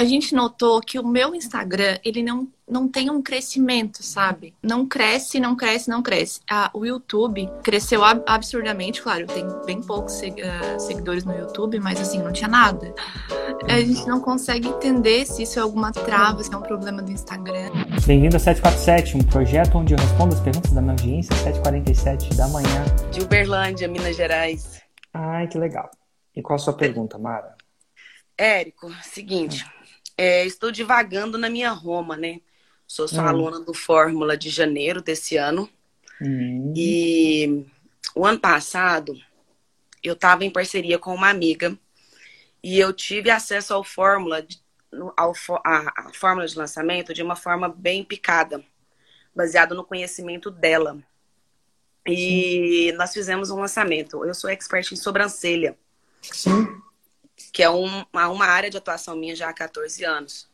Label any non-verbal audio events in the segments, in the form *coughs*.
a gente notou que o meu Instagram, ele não, não tem um crescimento, sabe? Não cresce, não cresce, não cresce. Ah, o YouTube cresceu ab absurdamente, claro, tem bem poucos seg uh, seguidores no YouTube, mas assim, não tinha nada. A gente não consegue entender se isso é alguma trava, se é um problema do Instagram. Bem-vindo a 747, um projeto onde eu respondo as perguntas da minha audiência, 7h47 da manhã. De Uberlândia, Minas Gerais. Ai, que legal. E qual a sua pergunta, Mara? Érico, seguinte. É, estou divagando na minha Roma, né? Sou só hum. aluna do Fórmula de janeiro desse ano. Hum. E o ano passado eu estava em parceria com uma amiga e eu tive acesso ao Fórmula, ao, a, a Fórmula de lançamento de uma forma bem picada, baseado no conhecimento dela. E Sim. nós fizemos um lançamento. Eu sou expert em sobrancelha. Sim que é um, uma área de atuação minha já há 14 anos.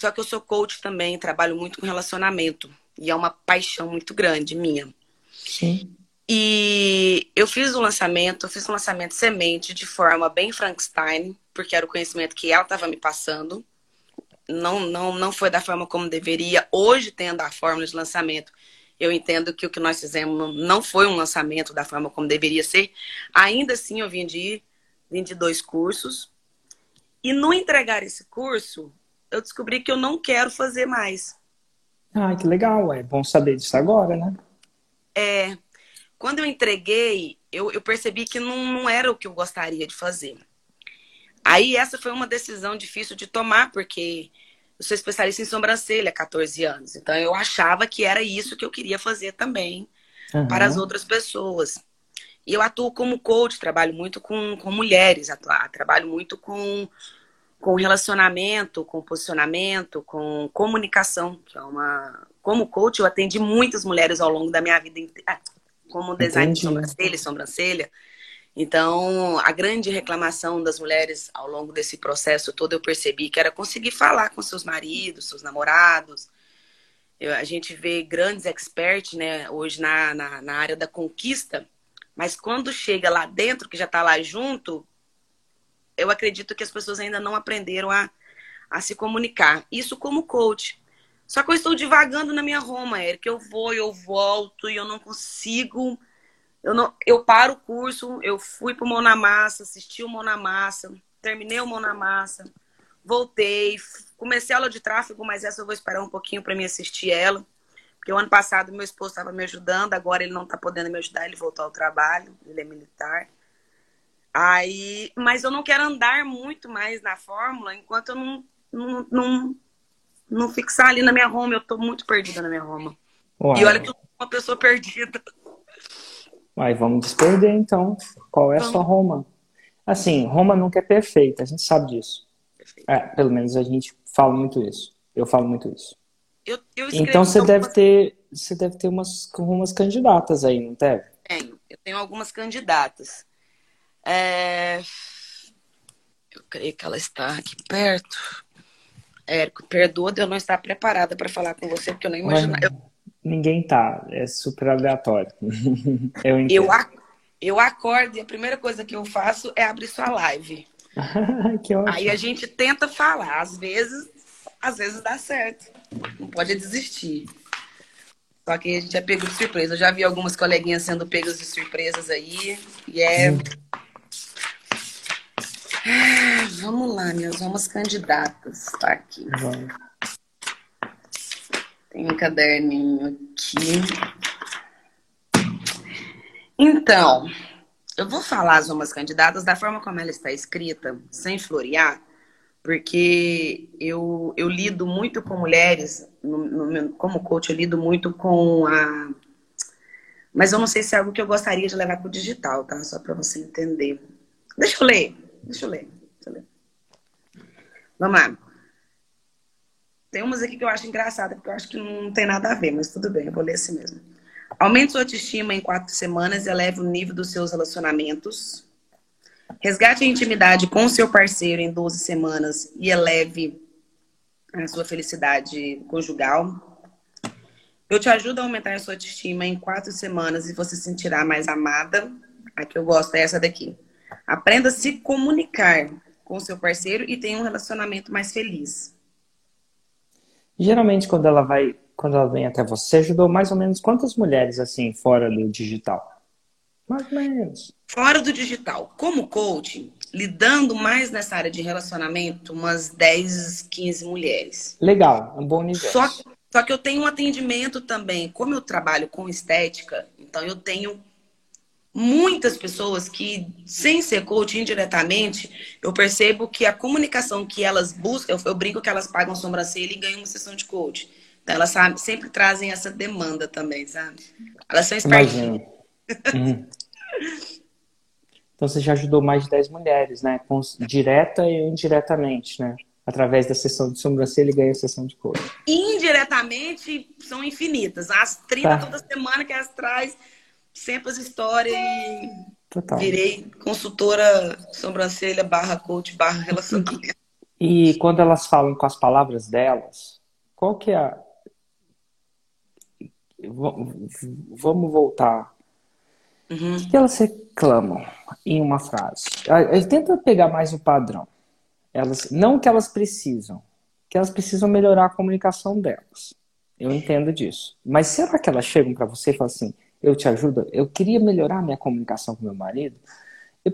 Só que eu sou coach também, trabalho muito com relacionamento. E é uma paixão muito grande minha. Sim. E eu fiz o lançamento, eu fiz um lançamento semente de forma bem Frankenstein, porque era o conhecimento que ela estava me passando. Não, não, não foi da forma como deveria. Hoje, tendo a fórmula de lançamento, eu entendo que o que nós fizemos não foi um lançamento da forma como deveria ser. Ainda assim, eu vim de 22 cursos. E no entregar esse curso, eu descobri que eu não quero fazer mais. Ah, que legal, é bom saber disso agora, né? É. Quando eu entreguei, eu, eu percebi que não, não era o que eu gostaria de fazer. Aí essa foi uma decisão difícil de tomar, porque eu sou especialista em sobrancelha há 14 anos. Então eu achava que era isso que eu queria fazer também uhum. para as outras pessoas. E eu atuo como coach, trabalho muito com, com mulheres, atuar, trabalho muito com, com relacionamento, com posicionamento, com comunicação, que é uma. Como coach, eu atendi muitas mulheres ao longo da minha vida inteira, ah, como design Entendi. de sobrancelha, sobrancelha. Então, a grande reclamação das mulheres ao longo desse processo todo, eu percebi que era conseguir falar com seus maridos, seus namorados. A gente vê grandes experts, né, hoje na, na, na área da conquista, mas quando chega lá dentro, que já está lá junto, eu acredito que as pessoas ainda não aprenderam a, a se comunicar. Isso como coach. Só que eu estou divagando na minha Roma, Eric. Eu vou, eu volto e eu não consigo. Eu, não, eu paro o curso, eu fui pro Mão na Massa, assisti o Mão na Massa, terminei o Mão na Massa, voltei, comecei a aula de tráfego, mas essa eu vou esperar um pouquinho para me assistir ela. Porque o ano passado meu esposo estava me ajudando, agora ele não está podendo me ajudar, ele voltou ao trabalho, ele é militar. Aí, mas eu não quero andar muito mais na fórmula enquanto eu não, não, não, não fixar ali na minha Roma. Eu estou muito perdida na minha Roma. Uai. E olha que eu sou uma pessoa perdida. Uai, vamos desperder então. Qual é a sua Roma? Assim, Roma nunca é perfeita, a gente sabe disso. É, pelo menos a gente fala muito isso. Eu falo muito isso. Eu, eu então você deve ter você deve ter umas, umas candidatas aí, não deve? Tenho, eu tenho algumas candidatas. É... Eu creio que ela está aqui perto. Érico, perdoa de eu não estar preparada para falar com você, porque eu não imaginava. Eu... Ninguém tá, é super aleatório. *laughs* eu, eu, ac... eu acordo e a primeira coisa que eu faço é abrir sua live. *laughs* Aí a gente tenta falar, às vezes, às vezes dá certo. Não pode desistir. Só que a gente é pego de surpresa. Eu já vi algumas coleguinhas sendo pegas de surpresas aí. E é. Ah, vamos lá, minhas vamos candidatas. Tá aqui. Vamos. Tem um caderninho aqui. Então, eu vou falar as umas candidatas da forma como ela está escrita, sem florear, porque eu, eu lido muito com mulheres, no, no, como coach, eu lido muito com a. Mas eu não sei se é algo que eu gostaria de levar para o digital, tá? Só para você entender. Deixa eu ler, deixa eu ler. Deixa eu ler. Vamos lá. Tem umas aqui que eu acho engraçada, porque eu acho que não tem nada a ver, mas tudo bem, eu vou ler assim mesmo. Aumente sua autoestima em quatro semanas e eleve o nível dos seus relacionamentos. Resgate a intimidade com seu parceiro em 12 semanas e eleve a sua felicidade conjugal. Eu te ajudo a aumentar a sua autoestima em quatro semanas e você se sentirá mais amada. A que eu gosto é essa daqui. Aprenda a se comunicar com o seu parceiro e tenha um relacionamento mais feliz. Geralmente, quando ela vai, quando ela vem até você, ajudou mais ou menos quantas mulheres assim fora do digital? Mais ou menos. Fora do digital. Como coach, lidando mais nessa área de relacionamento, umas 10, 15 mulheres. Legal, um bom universo. Só, só que eu tenho um atendimento também, como eu trabalho com estética, então eu tenho muitas pessoas que, sem ser coach indiretamente, eu percebo que a comunicação que elas buscam, eu, eu brinco que elas pagam sobrancelha e ganham uma sessão de coach. Então elas sabe, sempre trazem essa demanda também, sabe? Elas são espertinhas. *laughs* Então você já ajudou mais de 10 mulheres, né? Direta e indiretamente, né? Através da sessão de sobrancelha e ganha a sessão de coach. Indiretamente são infinitas. As 30 tá. toda semana que elas traz sempre as histórias e Total. virei consultora sobrancelha barra coach barra relacionamento. *laughs* E quando elas falam com as palavras delas, qual que é a... Vamos voltar. Uhum. O que elas reclamam em uma frase? Tenta pegar mais o padrão. Elas, não que elas precisam, que elas precisam melhorar a comunicação delas. Eu entendo disso. Mas será que elas chegam para você e falam assim: eu te ajudo. Eu queria melhorar minha comunicação com meu marido.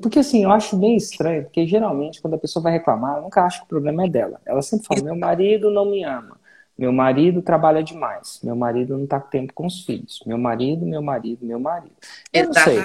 Porque assim, eu acho meio estranho, porque geralmente quando a pessoa vai reclamar, eu nunca acho que o problema é dela. Ela sempre fala: meu marido não me ama. Meu marido trabalha demais. Meu marido não está com tempo com os filhos. Meu marido, meu marido, meu marido. Eu não sei.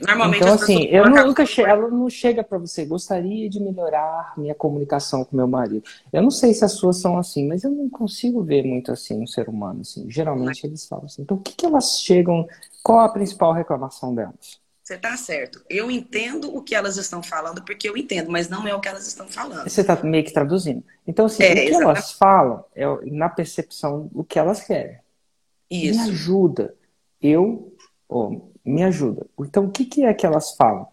Normalmente então, assim, eu nunca che... ela não chega para você. Gostaria de melhorar minha comunicação com meu marido. Eu não sei se as suas são assim, mas eu não consigo ver muito assim um ser humano. Assim. Geralmente eles falam assim. Então, o que, que elas chegam? Qual a principal reclamação delas? Você está certo. Eu entendo o que elas estão falando, porque eu entendo, mas não é o que elas estão falando. Você está meio que traduzindo. Então, assim, é, o que exatamente. elas falam é na percepção o que elas querem. Isso. Me ajuda. Eu, oh, me ajuda. Então, o que, que é que elas falam?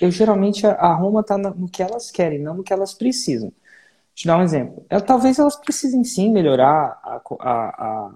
Eu geralmente a Roma está no que elas querem, não no que elas precisam. Te dar um exemplo. Eu, talvez elas precisem sim melhorar a, a,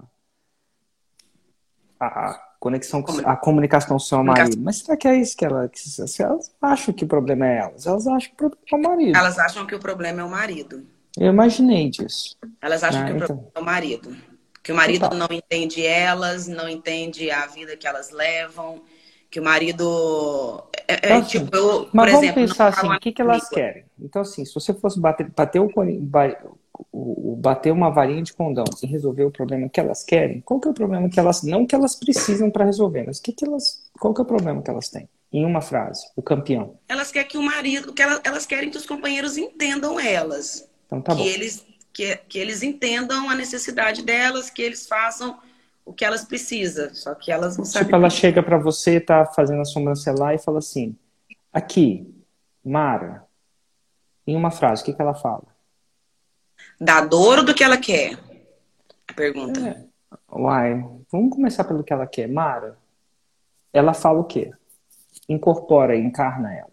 a, a conexão com a comunicação com o seu marido. Mas será que é isso que ela, que elas acham que o problema é elas? Elas acham que o problema é o marido. Elas acham que o problema é o marido. Eu imaginei disso. Elas acham ah, que então... o problema é o marido. Que o marido Total. não entende elas, não entende a vida que elas levam, que o marido. É, é, então, tipo, eu, mas vamos exemplo, pensar assim, o que, que elas querem? Então, assim, se você fosse bater, bater o, o, o, bater uma varinha de condão e resolver o problema que elas querem, qual que é o problema que elas não que elas precisam para resolver, mas que que elas, qual que é o problema que elas têm? Em uma frase, o campeão. Elas querem que o marido, que elas, elas querem que os companheiros entendam elas. Então tá que bom. Eles, que, que eles entendam a necessidade delas, que eles façam o que elas precisam. Só que elas não sabem. Tipo, ela chega para você, tá fazendo a sobrancelha lá e fala assim: aqui, Mara, em uma frase, o que, que ela fala? Da dor ou do que ela quer? A pergunta. É. Uai, vamos começar pelo que ela quer. Mara, ela fala o quê? Incorpora, encarna ela.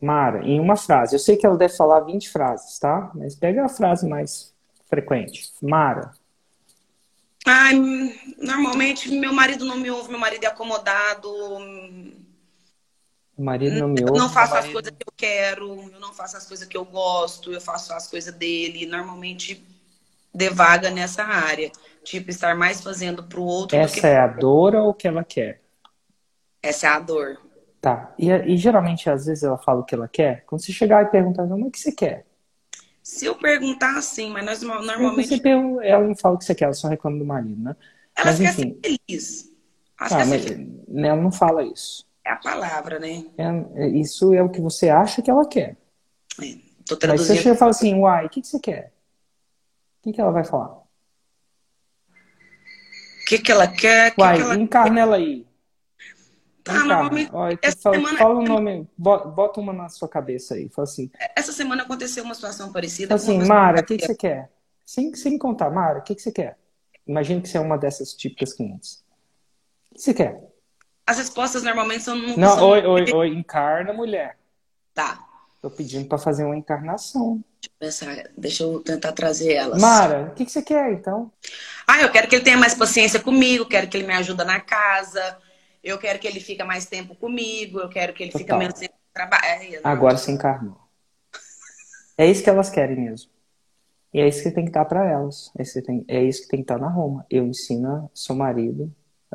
Mara, em uma frase. Eu sei que ela deve falar 20 frases, tá? Mas pega a frase mais frequente. Mara. Ai, normalmente meu marido não me ouve, meu marido é acomodado. O marido não me ouve. Eu não faço as coisas que eu quero, eu não faço as coisas que eu gosto, eu faço as coisas dele. Normalmente devaga nessa área. Tipo, estar mais fazendo pro outro. Essa que... é a dor ou o que ela quer? Essa é a dor. Tá. E, e, geralmente, às vezes, ela fala o que ela quer. Quando você chegar e perguntar, mas o que você quer? Se eu perguntar assim, mas nós normalmente. Pergunta, ela não fala o que você quer, ela só reclama do marido, né? Ela mas, quer enfim. ser feliz. Ela, tá, mas, feliz. ela não fala isso. É a palavra, né? É, isso é o que você acha que ela quer. É, tô traduzindo. Mas você chega e fala assim, uai, o que, que você quer? O que, que ela vai falar? O que, que ela quer? Que uai, que ela... encarna ela aí. Tá, normalmente. Olha, fala, semana... fala, o nome, bota uma na sua cabeça aí. Fala assim. Essa semana aconteceu uma situação parecida. Fala assim, Mara, o que, que você quer? Sem, sem contar, Mara, o que, que você quer? Imagina que você é uma dessas típicas clientes. O que você quer? As respostas normalmente são. Não, não são... oi, oi, oi, encarna mulher. Tá. Tô pedindo para fazer uma encarnação. Deixa eu pensar, deixa eu tentar trazer elas. Mara, o que, que você quer então? Ah, eu quero que ele tenha mais paciência comigo, quero que ele me ajude na casa, eu quero que ele fique mais tempo comigo, eu quero que ele fique menos tempo trabalha. Agora se encarnou. É isso que elas querem mesmo. E é isso que tem que estar para elas. É, é isso que tem que estar na Roma. Eu ensino seu marido.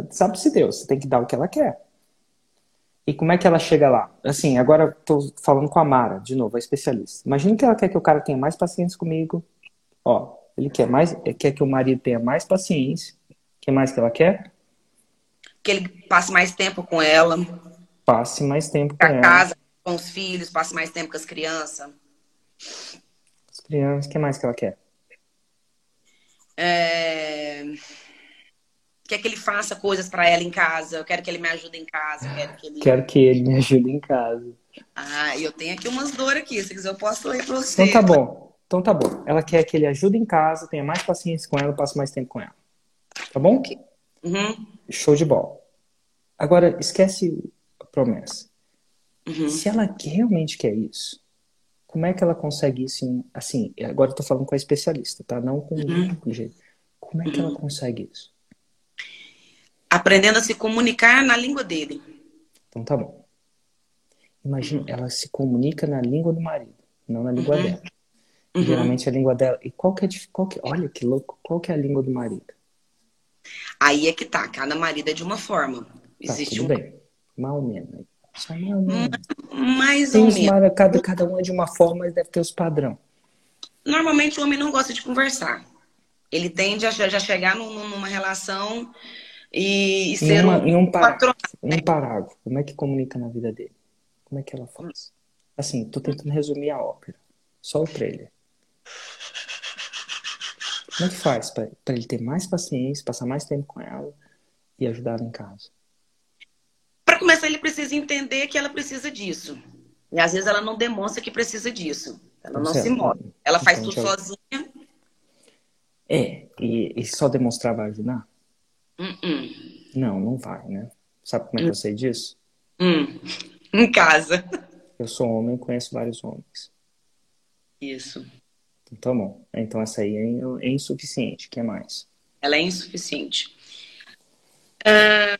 Sabe-se Deus, você tem que dar o que ela quer. E como é que ela chega lá? Assim, agora estou falando com a Mara, de novo, a especialista. Imagina que ela quer que o cara tenha mais paciência comigo. Ó, ele quer mais, quer que o marido tenha mais paciência. O que mais que ela quer? Que ele passe mais tempo com ela. Passe mais tempo com ela. casa, com os filhos, passe mais tempo com as crianças crianças. O que mais que ela quer? É... Quer que ele faça coisas para ela em casa. Eu quero que ele me ajude em casa. Eu quero que ele... Quero que ele me ajude em casa. Ah, eu tenho aqui umas dores aqui. Se quiser, eu posso ler para você. Então tá bom. Então tá bom. Ela quer que ele ajude em casa, tenha mais paciência com ela, passe mais tempo com ela. Tá bom? Uhum. Show de bola. Agora, esquece a promessa. Uhum. Se ela realmente quer isso, como é que ela consegue isso? Em, assim, agora eu tô falando com a especialista, tá? Não com uhum. jeito. Como é que ela consegue isso? Aprendendo a se comunicar na língua dele. Então tá bom. Imagina, ela se comunica na língua do marido, não na língua Uhum. dela. Uhum. Geralmente a língua dela. E qual que é, qual que, olha que louco, qual que é a língua do marido? Aí é que tá. Cada marido é de uma forma. Tá, Existe tudo um bem. Mal ou menos. Só mal ou menos. mais Tem ou os menos. mara- cada, cada um é de uma forma, mas deve ter os padrão. Normalmente o homem não gosta de conversar. Ele tende a já chegar num- numa relação e, e Em, ser uma, um, em um, um parágrafo, como é que comunica na vida dele? Como é que ela faz? Assim, tô tentando resumir a ópera. Só o trailer. Como é que faz para ele ter mais paciência, passar mais tempo com ela e ajudar ela em casa? Para começar, ele precisa entender que ela precisa disso. E às vezes ela não demonstra que precisa disso. Ela não Certo. se move. Ela faz Então, tudo sozinha. É, e, e só demonstrar vai ajudar? Hum, Não, não vai, né? Sabe como é que eu sei disso? hum. *laughs* Em casa. Eu sou homem e conheço vários homens. Isso. Então tá bom. Então essa aí é, é insuficiente. O que mais? Ela é insuficiente. Ah,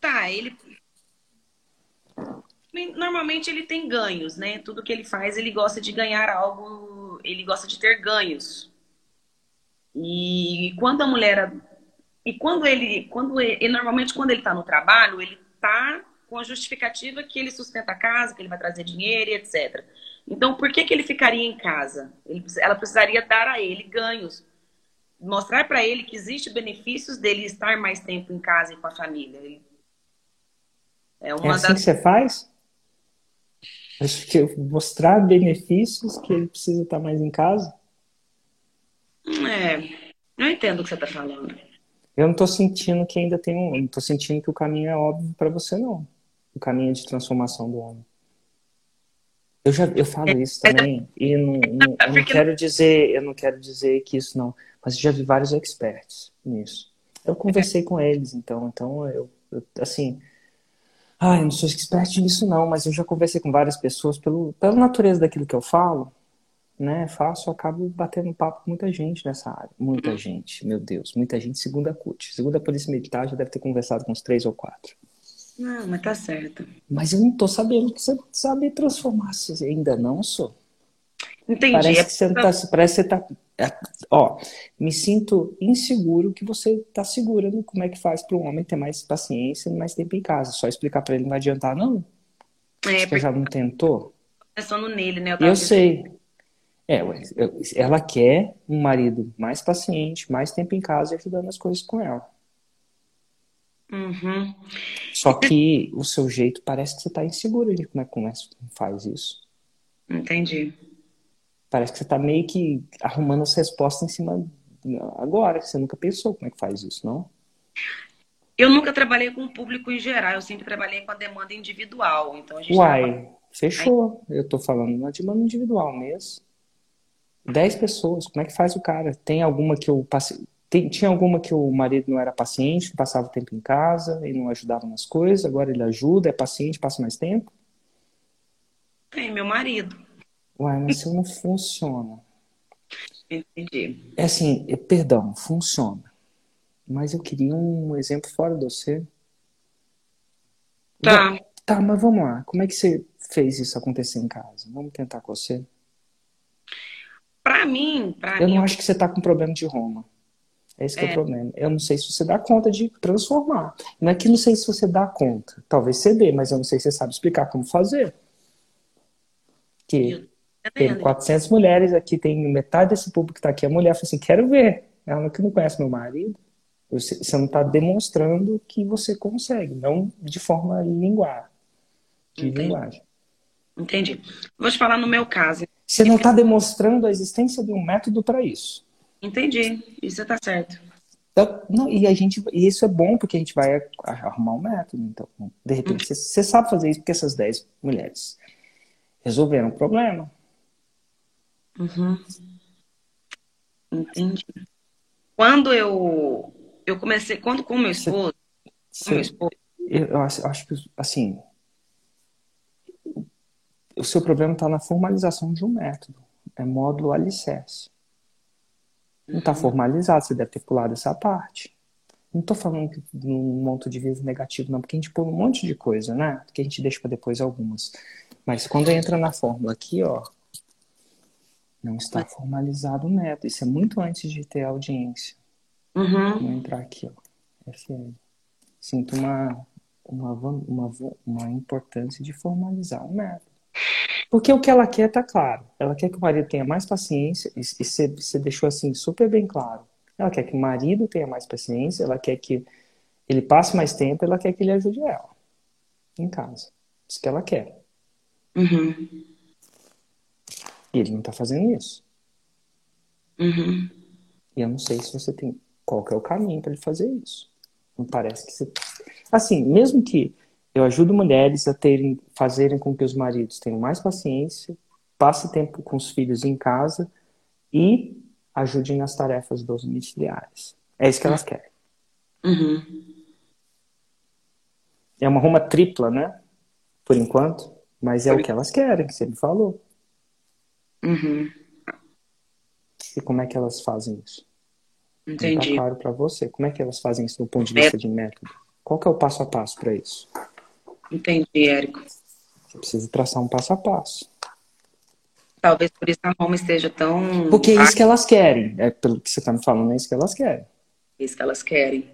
Tá, ele. Normalmente ele tem ganhos, né? Tudo que ele faz, ele gosta de ganhar algo, ele gosta de ter ganhos. E quando a mulher. E quando ele. Quando ele, normalmente, quando ele tá no trabalho, ele tá com a justificativa que ele sustenta a casa, que ele vai trazer dinheiro e etc. Então, por que, que ele ficaria em casa? Ele- ela precisaria dar a ele ganhos mostrar para ele que existe benefícios dele estar mais tempo em casa e com a família. Ele- É É assim das que você faz? Acho que eu mostrar benefícios que ele precisa estar mais em casa. É, eu entendo o que você está falando. Eu não tô sentindo que ainda tem um. Não tô sentindo que o caminho é óbvio para você, não. O caminho de transformação do homem. Eu já eu falo isso também e não, não- eu não quero dizer eu não quero dizer que isso não, mas eu já vi vários experts nisso. Eu conversei com eles, então, então eu, eu assim, ah, eu não sou expert nisso não, mas eu já conversei com várias pessoas pelo, pela natureza daquilo que eu falo, né? Faço, eu acabo batendo papo com muita gente nessa área, muita gente, meu Deus, muita gente. Segunda a CUT, a Polícia Militar já deve ter conversado com uns três ou quatro. Não, mas tá certo. Mas eu não tô sabendo que você sabe transformar. Você ainda não sou. Entendi. Parece É- que você não tá. Parece que você tá. é, Ó, me sinto inseguro que você tá segura no como é que faz para um homem ter mais paciência e mais tempo em casa. Só explicar para ele não vai adiantar, não. é, Você porque já não tentou? pensando nele, né? Eu, Eu sei. É, ela quer um marido mais paciente, mais tempo em casa e ajudando as coisas com ela. Uhum. Só que o seu jeito parece que você tá insegura de como é que começa- faz isso. Entendi. Parece que você tá meio que arrumando as respostas em cima agora, que você nunca pensou como é que faz isso, não? Eu nunca trabalhei com o público em geral, eu sempre trabalhei com a demanda individual. Então a gente trabalha- Uai, fechou. Eu tô falando na demanda individual mesmo. Dez pessoas, como é que faz o cara? Tem alguma que eu tem- tinha alguma que o marido não era paciente, que passava o tempo em casa e não ajudava nas coisas, agora ele ajuda, é paciente, passa mais tempo? Tem meu marido. Uai, mas isso não funciona. Entendi. É assim, é- perdão, funciona. Mas eu queria um exemplo fora de você. Tá. Tá, mas vamos lá. Como é que você fez isso acontecer em casa? Vamos tentar com você? Pra mim, pra Eu mim. não acho que você tá com problema de Roma. Esse que é. é o problema. Eu não sei se você dá conta de transformar. Não é que não sei se você dá conta. Talvez você dê, mas eu não sei se você sabe explicar como fazer. Que tem 400 mulheres aqui, tem metade desse público que está aqui. A mulher fala assim: quero ver. Ela que não conhece meu marido. Você, você não está demonstrando que você consegue, não de forma linguar, de Entendi. linguagem. Entendi. Vou te falar no meu caso. Você não está demonstrando a existência de um método para isso. Entendi. Isso está certo. Então, não, e a gente, e isso é bom porque a gente vai arrumar um método. Então, de repente, você, você sabe fazer isso porque essas 10 mulheres resolveram o problema. Uhum. Entendi. Quando eu eu comecei, quando com meu esposo, Você- com meu esposo Eu acho, acho que, assim, o seu problema está na formalização de um método. É módulo alicerce. Não está formalizado, você deve ter pulado essa parte. Não estou falando que num ponto de vista negativo, não, porque a gente pula um monte de coisa, né? Que a gente deixa para depois algumas. Mas quando entra na fórmula aqui, ó, não está formalizado o método. Isso é muito antes de ter audiência. Uhum. Vou entrar aqui, ó. FL. Sinto uma, uma, uma, uma importância de formalizar o método. Porque o que ela quer tá claro. Ela quer que o marido tenha mais paciência, e você, deixou assim super bem claro. Ela quer que o marido tenha mais paciência, ela quer que ele passe mais tempo, ela quer que ele ajude ela em casa. Isso que ela quer. Uhum. E ele não tá fazendo isso. Uhum. E eu não sei se você tem qual que é o caminho para ele fazer isso. Não parece que você. Assim, mesmo que eu ajudo mulheres a terem, fazerem com que os maridos tenham mais paciência, passe tempo com os filhos em casa e ajudem nas tarefas domiciliares. É isso que elas querem. Uhum. É uma Roma tripla, né? Por enquanto. Mas é o que elas querem, que você me falou. Uhum. E como é que elas fazem isso? Não tá Entendi. claro para você. Como é que elas fazem isso do ponto de vista de método? Qual que é o passo a passo para isso? Entendi, Érico. Você precisa traçar um passo a passo. Talvez por isso a Roma esteja tão. Porque é isso que elas querem. É pelo que você está me falando, é isso que elas querem. É isso que elas querem.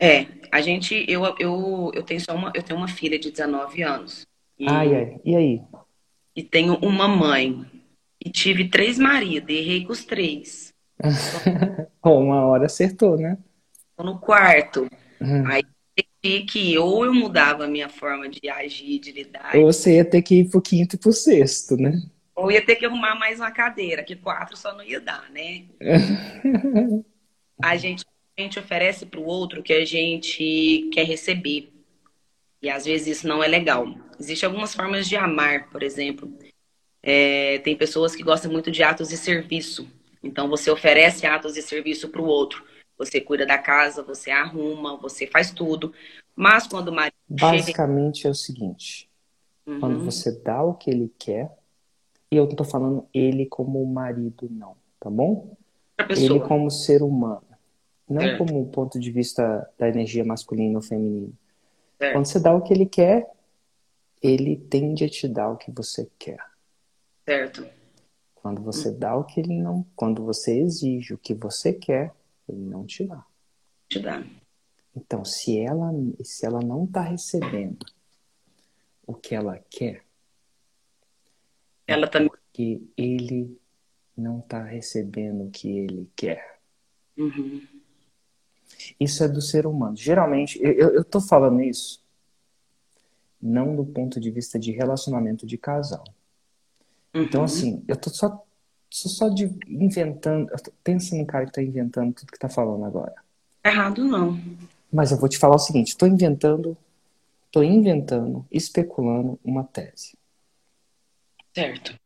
É, a gente, eu, eu, eu tenho só uma, eu tenho uma filha de 19 anos. E, Ai, ai. E aí? e tenho uma mãe. E tive três maridos, e errei com os três. Bom, *laughs* uma hora acertou, né? Tô no quarto. Hum. Aí entendi que ou eu mudava a minha forma de agir, de lidar, Ou você ia ter que ir pro quinto e pro sexto, né? ou ia ter que arrumar mais uma cadeira, que quatro só não ia dar, né? *laughs* a gente, a gente oferece para o outro o que a gente quer receber. E às vezes isso não é legal. Existem algumas formas de amar, por exemplo. É, tem pessoas que gostam muito de atos de serviço. Então você oferece atos de serviço para o outro. Você cuida da casa, você arruma, você faz tudo. Mas quando o marido chega. Basicamente é o seguinte: Uhum, quando você dá o que ele quer, e eu não tô falando ele como marido, não, tá bom? Ele como ser humano. Não Certo. como um ponto de vista da energia masculina ou feminina. Certo. Quando você dá o que ele quer, ele tende a te dar o que você quer. Certo. Quando você dá o que ele não. Quando você exige o que você quer, ele não te dá. Te dá. Então, se ela, se ela não está recebendo o que ela quer, Ela também. que ele não está recebendo o que ele quer. Uhum. Isso é do ser humano. Geralmente, eu, tô falando isso não do ponto de vista de relacionamento de casal. Então, Uhum. assim, eu tô só, só, só de inventando. Pensa num cara que tá inventando tudo que tá falando agora. Errado não. Mas eu vou te falar o seguinte: tô inventando, tô inventando, especulando uma tese. Certo.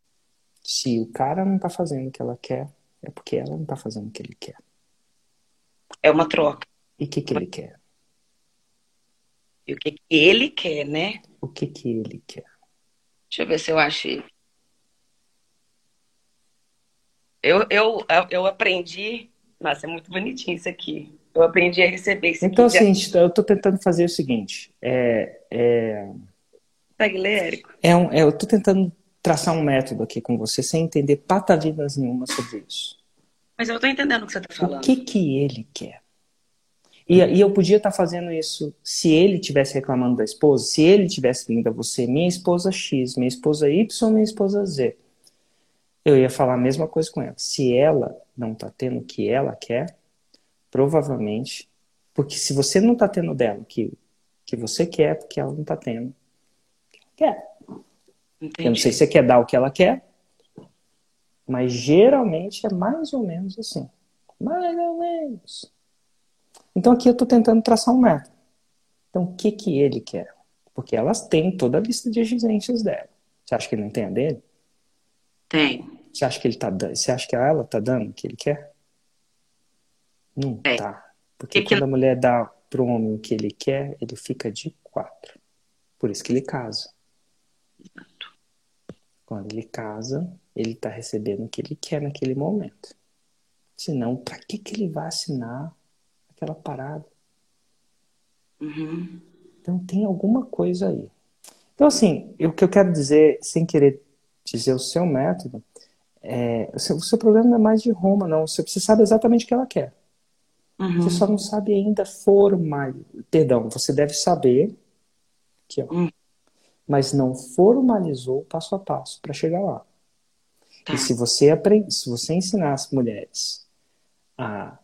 Se o cara não tá fazendo o que ela quer, é porque ela não tá fazendo o que ele quer. É uma troca. E o que que ele quer? E o que que ele quer, né? O que que ele quer? Deixa eu ver se eu achei. Eu, eu, eu aprendi. Nossa, é muito bonitinho isso aqui. Eu aprendi a receber. Então, assim, eu estou tentando fazer o seguinte. É, é... Segue ler, Érico. É um, é, eu estou tentando traçar um método aqui com você sem entender patavidas nenhuma sobre isso. Mas eu estou entendendo o que você está falando. O que, que ele quer? E, e eu podia estar tá fazendo isso se ele tivesse reclamando da esposa, se ele tivesse vindo a você, minha esposa X, minha esposa Y, minha esposa Z. Eu ia falar a mesma coisa com ela. Se ela não está tendo o que ela quer, provavelmente, porque se você não está tendo dela o que, que você quer, porque ela não está tendo o que ela quer. Entendi. Eu não sei se você quer dar o que ela quer, mas geralmente é mais ou menos assim. Mais ou menos. Então aqui eu estou tentando traçar um método. Então o que, que ele quer? Porque elas têm toda a lista de exigências dela. Você acha que ele não tem a dele? Tem. Você acha que ele tá dando? Você acha que ela tá dando o que ele quer? Não é. tá. Porque que quando que... a mulher dá pro homem o que ele quer, ele fica de quatro. Por isso que ele casa. Exato. Quando ele casa, ele tá recebendo o que ele quer naquele momento. Senão, para que, que ele vai assinar aquela parada? Uhum. Então tem alguma coisa aí. Então, assim, o que eu quero dizer, sem querer dizer o seu método, é, o, seu, o seu problema não é mais de Roma, não. Você, você sabe exatamente o que ela quer. Uhum. Você só não sabe ainda formar. Perdão, você deve saber. Aqui, ó. Uhum. Mas não formalizou passo a passo para chegar lá. Tá. E se você aprende, se você ensinar as mulheres a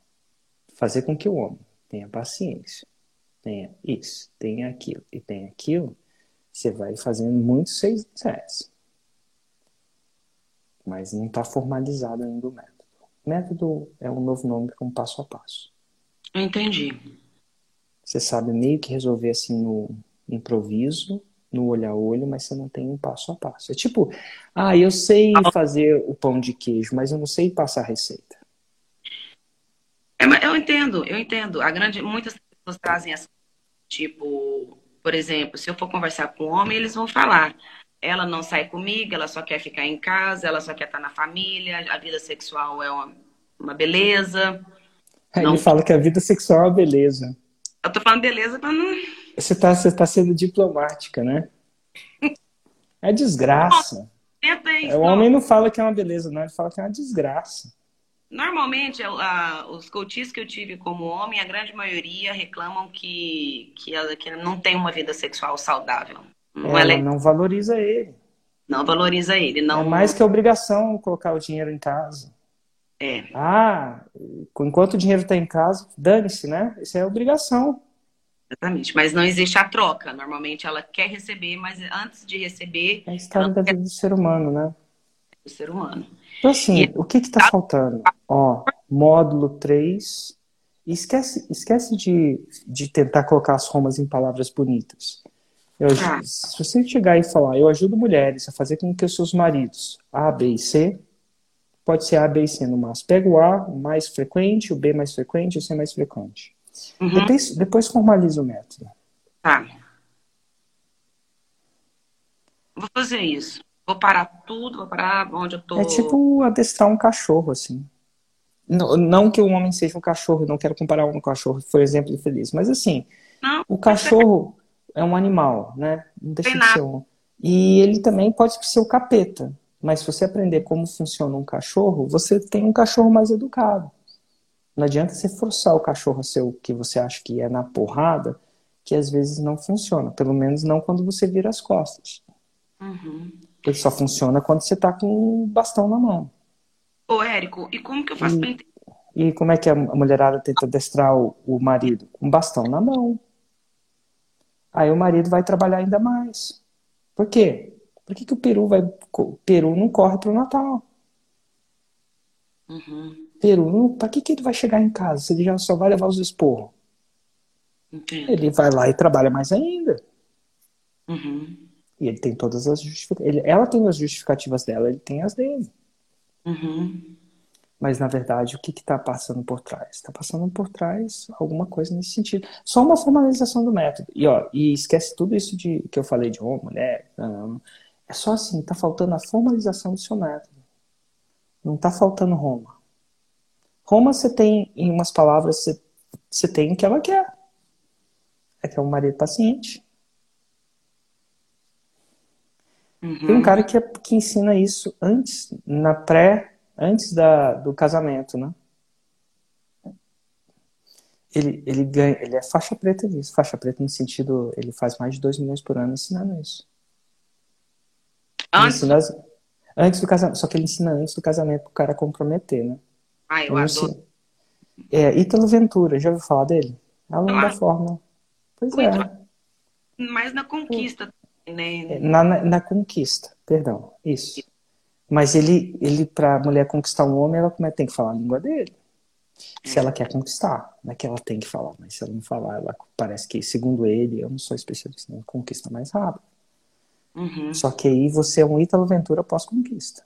fazer com que o homem tenha paciência, tenha isso, tenha aquilo e tenha aquilo, você vai fazendo muitos seis sets mas não está formalizado ainda o método. Método é um novo nome para um passo a passo. Entendi. Você sabe meio que resolver assim no improviso, no olho a olho, mas você não tem um passo a passo. É tipo, ah, eu sei fazer o pão de queijo, mas eu não sei passar a receita. É, eu entendo, eu entendo. A grande, muitas pessoas trazem essa, tipo, por exemplo, se eu for conversar com um homem, eles vão falar ela não sai comigo, ela só quer ficar em casa, ela só quer estar na família, a vida sexual é uma, uma beleza. É, não... Ele fala que a vida sexual é uma beleza. Eu tô falando beleza pra não. Você tá, você tá sendo diplomática, né? *laughs* É desgraça. Isso, o homem não fala que é uma beleza, não, ele fala que é uma desgraça. Normalmente, a, os coaches que eu tive como homem, a grande maioria reclamam que, que, ela, que não tem uma vida sexual saudável. Não, ela é não valoriza ele. Não valoriza ele. Não... É mais que obrigação colocar o dinheiro em casa. É. Ah, enquanto o dinheiro está em casa, dane-se, né? Isso é obrigação. Exatamente, mas não existe a troca. Normalmente ela quer receber, mas antes de receber. É a história da vida quer... do ser humano, né? Do ser humano. Então, assim, e... o que está faltando? Ó, módulo 3. Esquece, esquece de, de tentar colocar as romas em palavras bonitas. Eu, ah. Se você chegar e falar, eu ajudo mulheres a fazer com que os seus maridos A, B e C, pode ser A, B e C no máximo. Pega o A mais frequente, o B mais frequente, o C mais frequente. Uhum. Depois, depois formaliza o método. Tá. Vou fazer isso. Vou parar tudo, vou parar onde eu tô. É tipo adestrar um cachorro, assim. Não, não que o homem seja um cachorro, não quero comparar um cachorro, foi exemplo infeliz, mas assim, não, o cachorro é um animal, né? Não deixa de ser um. E ele também pode ser o capeta. Mas se você aprender como funciona um cachorro, você tem um cachorro mais educado. Não adianta você forçar o cachorro a ser o que você acha que é na porrada, que às vezes não funciona. Pelo menos não quando você vira as costas. Uhum. Ele só funciona quando você tá com o bastão na mão. Ô, Érico, e como que eu faço e, pra entender? E como é que a mulherada tenta destrar o, o marido? Com um bastão na mão. Aí o marido vai trabalhar ainda mais. Por quê? Por que, que o peru vai. O peru não corre para o Natal? Uhum. Peru, para que, que ele vai chegar em casa se ele já só vai levar os esporros? Entendo. Ele vai lá e trabalha mais ainda. Uhum. E ele tem todas as justificativas. Ela tem as justificativas dela, ele tem as dele. Uhum. Mas, na verdade, o que está passando por trás? Está passando por trás alguma coisa nesse sentido. Só uma formalização do método. E, ó, e esquece tudo isso de que eu falei de homem, mulher. É só assim, está faltando a formalização do seu método. Não está faltando Roma. Roma você tem, em umas palavras, você você tem o que ela quer. É que é um marido paciente. Uhum. Tem um cara que, é, que ensina isso antes, na pré, antes da, do casamento, né? Ele, ele ganha, ele é faixa preta nisso, faixa preta no sentido, ele faz mais de 2 milhões por ano ensinando isso. Antes? As, antes do casamento, só que ele ensina antes do casamento pro cara comprometer, né? Ah, eu adoro. É, Ítalo Ventura, já ouviu falar dele? Aluno claro. da forma. Pois Muito, é. Mas na conquista, né? É, na, na, na, conquista, perdão, isso. Mas ele, ele para mulher conquistar um homem, ela tem que falar a língua dele. Se ela quer conquistar, não é que ela tem que falar, mas se ela não falar, ela parece que, segundo ele, eu não sou especialista, não conquista mais rápido. Uhum. Só que aí você é um Ítalo Ventura pós-conquista.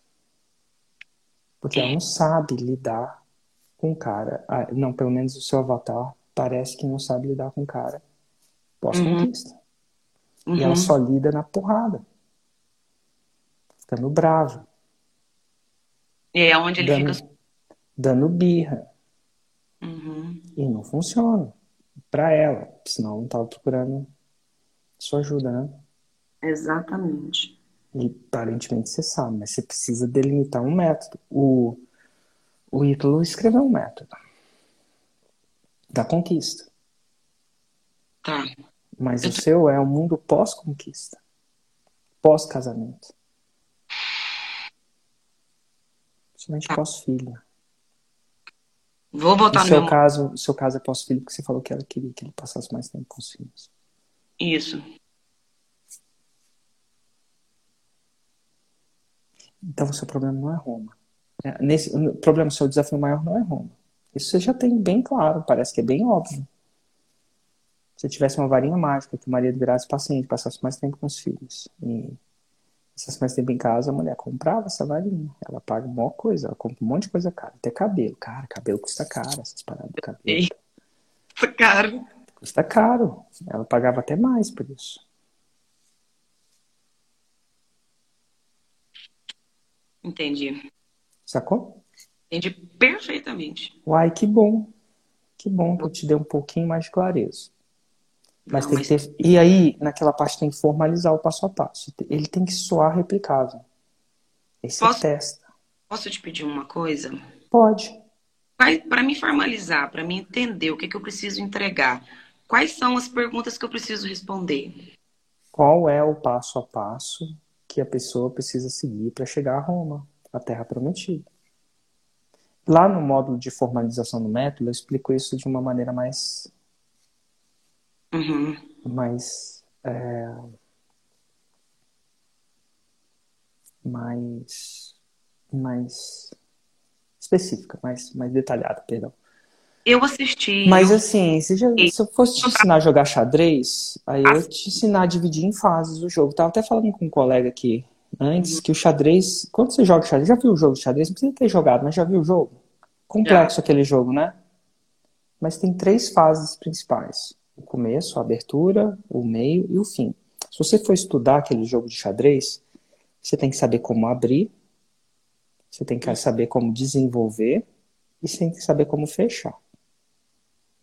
Porque ela não sabe lidar com o cara. Ah, não, pelo menos o seu avatar parece que não sabe lidar com o cara pós-conquista. Uhum. E ela só lida na porrada. Ficando brava. É onde ele dando, fica. Dando birra. Uhum. E não funciona. Pra ela. Senão não tava procurando sua ajuda, né? Exatamente. E aparentemente você sabe, mas você precisa delimitar um método. O, o Ítalo escreveu um método da conquista. Tá. Mas Eu o seu é o um mundo pós-conquista, pós-casamento. Somente tá. pós-filho. Vou botar no seu meu... caso, seu caso é pós-filho porque você falou que ela queria que ele passasse mais tempo com os filhos. Isso. Então, o seu problema não é Roma. É, nesse, o problema, o seu desafio maior não é Roma. Isso você já tem bem claro, parece que é bem óbvio. Se tivesse uma varinha mágica que o marido virasse paciente, passasse mais tempo com os filhos e passasse mais tempo em casa, a mulher comprava essa varinha. Ela paga uma coisa, ela compra um monte de coisa cara. Até cabelo. Cara, cabelo custa caro, essas paradas de cabelo. Custa caro. Custa caro. Ela pagava até mais por isso. Entendi. Sacou? Entendi perfeitamente. Uai, que bom. Que bom que eu te dei um pouquinho mais de clareza. Mas tem que ter... E aí, naquela parte, tem que formalizar o passo a passo. Ele tem que soar replicável. Esse Posso... testa. Posso te pedir uma coisa? Pode. Para me formalizar, para me entender o que, que eu preciso entregar, quais são as perguntas que eu preciso responder? Qual é o passo a passo que a pessoa precisa seguir para chegar a Roma, a Terra Prometida. Lá no módulo de formalização do método, eu explico isso de uma maneira mais. Uhum. mais. É, mais. mais específica, mais, mais detalhada, perdão. Eu assisti. Mas assim, se, já, se, eu fosse te ensinar a jogar xadrez, aí eu ia te ensinar a dividir em fases o jogo. Tava até falando com um colega aqui antes que o xadrez. Quando você joga xadrez, já viu o jogo de xadrez? Não precisa ter jogado, mas já viu o jogo? Complexo aquele jogo, né? Mas tem três fases principais: o começo, a abertura, o meio e o fim. Se você for estudar aquele jogo de xadrez, você tem que saber como abrir, você tem que saber como desenvolver e você tem que saber como fechar.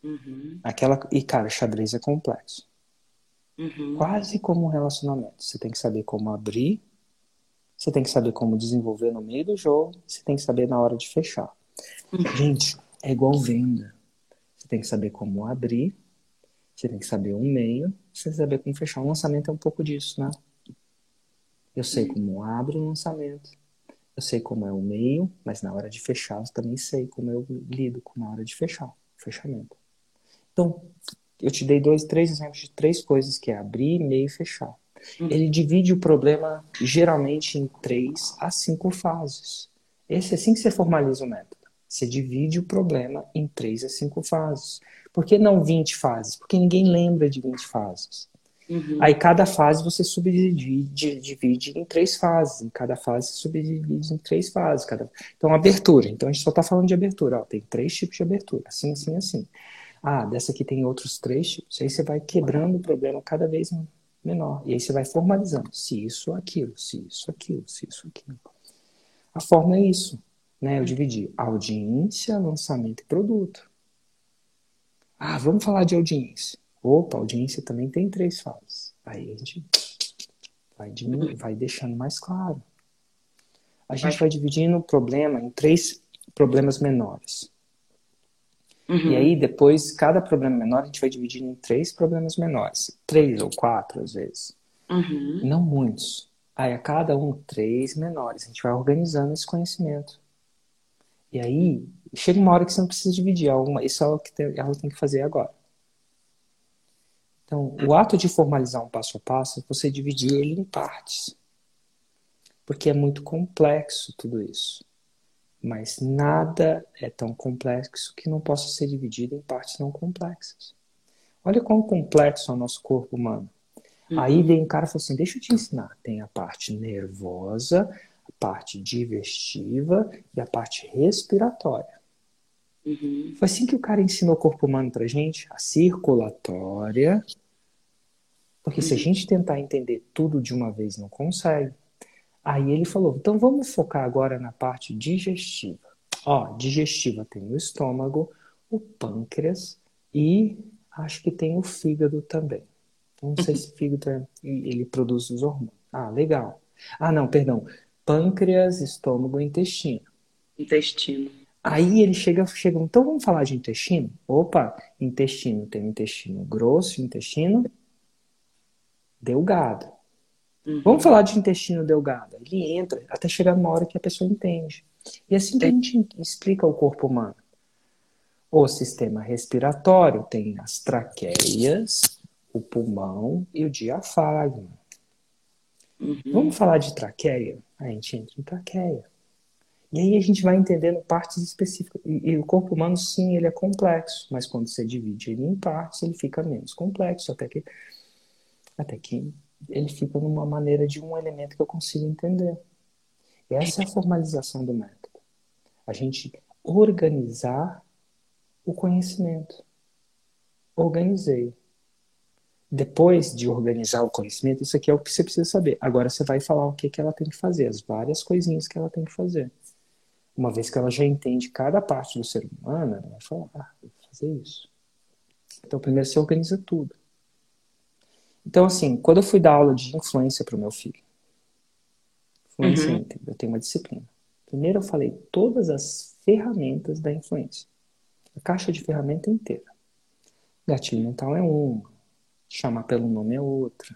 Uhum. Aquela, e, cara, xadrez é complexo. Uhum. Quase como um relacionamento. Você tem que saber como abrir, você tem que saber como desenvolver no meio do jogo, você tem que saber na hora de fechar. Uhum. *laughs* Gente, é igual venda. Você tem que saber como abrir, você tem que saber um meio, você tem que saber como fechar. O lançamento é um pouco disso, né? Eu sei uhum. como abro o lançamento, eu sei como é o meio, mas na hora de fechar eu também sei como eu lido com na hora de fechar, fechamento. Então, eu te dei dois, três exemplos de três coisas que é abrir, meio e fechar. Uhum. Ele divide o problema geralmente em três a cinco fases. Esse é assim que você formaliza o método. Você divide o problema em três a cinco fases. Por que não 20 fases? Porque ninguém lembra de 20 fases. Uhum. Aí cada fase você subdivide divide em três fases. Em cada fase você subdivide em três fases. Cada... Então, abertura. Então a gente só está falando de abertura. Ó, tem três tipos de abertura. Assim, assim, assim. Ah, dessa aqui tem outros três tipos. Aí você vai quebrando o problema cada vez menor. E aí você vai formalizando. Se isso, aquilo, se isso, aquilo, se isso, aquilo. A forma é isso. Né? Eu dividi audiência, lançamento e produto. Ah, vamos falar de audiência. Opa, audiência também tem três fases. Aí a gente vai, diminuir, vai deixando mais claro. A gente vai dividindo o problema em três problemas menores. Uhum. E aí, depois, cada problema menor, a gente vai dividindo em três problemas menores. Três ou quatro, às vezes. Uhum. Não muitos. Aí, a cada um, três menores. A gente vai organizando esse conhecimento. E aí, chega uma hora que você não precisa dividir. Alguma, isso é o que ela tem que fazer agora. Então, o ato de formalizar um passo a passo é você dividir ele em partes. Porque é muito complexo tudo isso. Mas nada é tão complexo que não possa ser dividido em partes não complexas. Olha quão complexo é o nosso corpo humano. Uhum. Aí vem um cara e fala assim: deixa eu te ensinar. Tem a parte nervosa, parte digestiva e a parte respiratória. Uhum. Foi assim que o cara ensinou o corpo humano pra gente, a circulatória. Porque uhum. se a uhum. gente tentar entender tudo de uma vez, não consegue. Aí ele falou: então vamos focar agora na parte digestiva. Ó, digestiva tem o estômago, o pâncreas e acho que tem o fígado também. Não sei *laughs* se o fígado é, ele produz os hormônios. Ah, legal. Ah, não, perdão. Pâncreas, estômago e intestino. Intestino. Aí ele chega, chega, então vamos falar de intestino? Opa, intestino tem o intestino grosso, intestino delgado. Uhum. Vamos falar de intestino delgado. Ele entra até chegar numa hora que a pessoa entende. E assim que a gente explica o corpo humano. O sistema respiratório tem as traqueias, o pulmão e o diafragma. Uhum. Vamos falar de traqueia? A gente entra em traqueia. E aí a gente vai entendendo partes específicas. E, e, o corpo humano, sim, ele é complexo, mas quando você divide ele em partes, ele fica menos complexo, até que, até que ele fica numa maneira de um elemento que eu consigo entender. Essa é a formalização do método. A gente organizar o conhecimento. Organizei. Depois de organizar o conhecimento, isso aqui é o que você precisa saber. Agora você vai falar o que, que ela tem que fazer, as várias coisinhas que ela tem que fazer. Uma vez que ela já entende cada parte do ser humano, ela vai falar, ah, vou fazer isso. Então, primeiro você organiza tudo. Então, assim, quando eu fui dar aula de influência para o meu filho, influência uhum. eu tenho uma disciplina. Primeiro eu falei todas as ferramentas da influência. A caixa de ferramenta inteira. Gatilho mental é uma, chamar pelo nome é outra.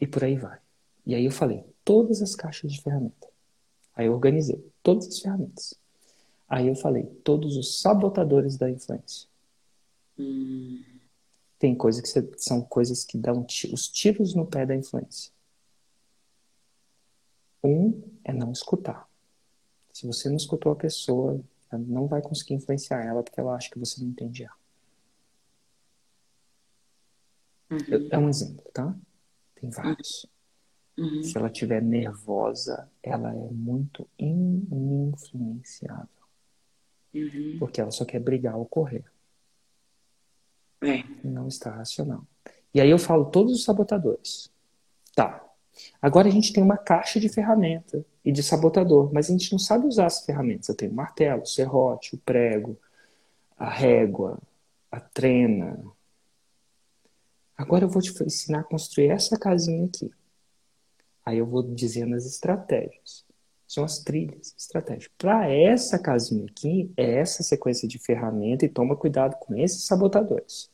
E por aí vai. E aí eu falei todas as caixas de ferramenta. Aí eu organizei todas as ferramentas. Aí eu falei todos os sabotadores da influência. Hum. Tem coisas que são coisas que dão os tiros no pé da influência. Um é não escutar. Se você não escutou a pessoa, não vai conseguir influenciar ela porque ela acha que você não entende ela. Uhum. É um exemplo, tá? Tem vários. Uhum. Se ela estiver nervosa, ela é muito ininfluenciável. Uhum. Porque ela só quer brigar ou correr. É. Não está racional. E aí eu falo todos os sabotadores. Tá. Agora a gente tem uma caixa de ferramenta e de sabotador, mas a gente não sabe usar as ferramentas. Eu tenho o martelo, o serrote, o prego, a régua, a trena. Agora eu vou te ensinar a construir essa casinha aqui. Aí eu vou dizendo as estratégias. São as trilhas estratégicas. Para essa casinha aqui, é essa sequência de ferramenta e toma cuidado com esses sabotadores.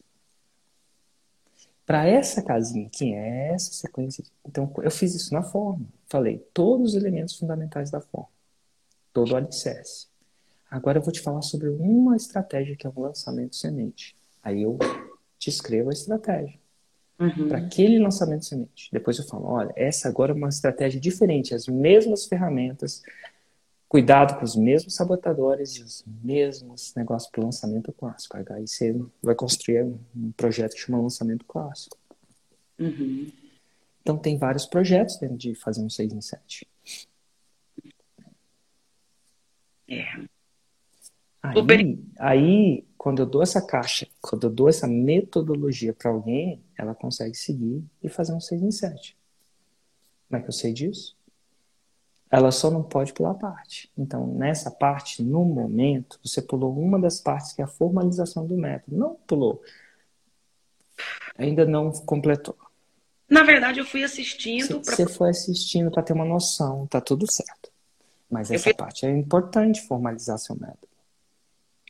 Para essa casinha aqui, é essa sequência. Então, eu fiz isso na forma. Falei todos os elementos fundamentais da forma. Todo o alicerce. Agora eu vou te falar sobre uma estratégia que é o lançamento semente. Aí eu te escrevo a estratégia. Uhum. Para aquele lançamento semente. Depois eu falo, olha, essa agora é uma estratégia diferente, as mesmas ferramentas, cuidado com os mesmos sabotadores e os mesmos negócios para o lançamento clássico. Aí você vai construir um projeto que chama lançamento clássico. Uhum. Então tem vários projetos dentro de fazer um 6 em 7. É. Aí, aí, quando eu dou essa caixa, quando eu dou essa metodologia para alguém, ela consegue seguir e fazer um 6 em 7. Como é que eu sei disso? ela só não pode pular parte. Então, nessa parte, no momento, você pulou uma das partes que é a formalização do método. Não pulou. Ainda não completou. Na verdade, eu fui assistindo. Você pra... foi assistindo para ter uma noção, tá tudo certo. Mas essa fui... parte é importante formalizar seu método.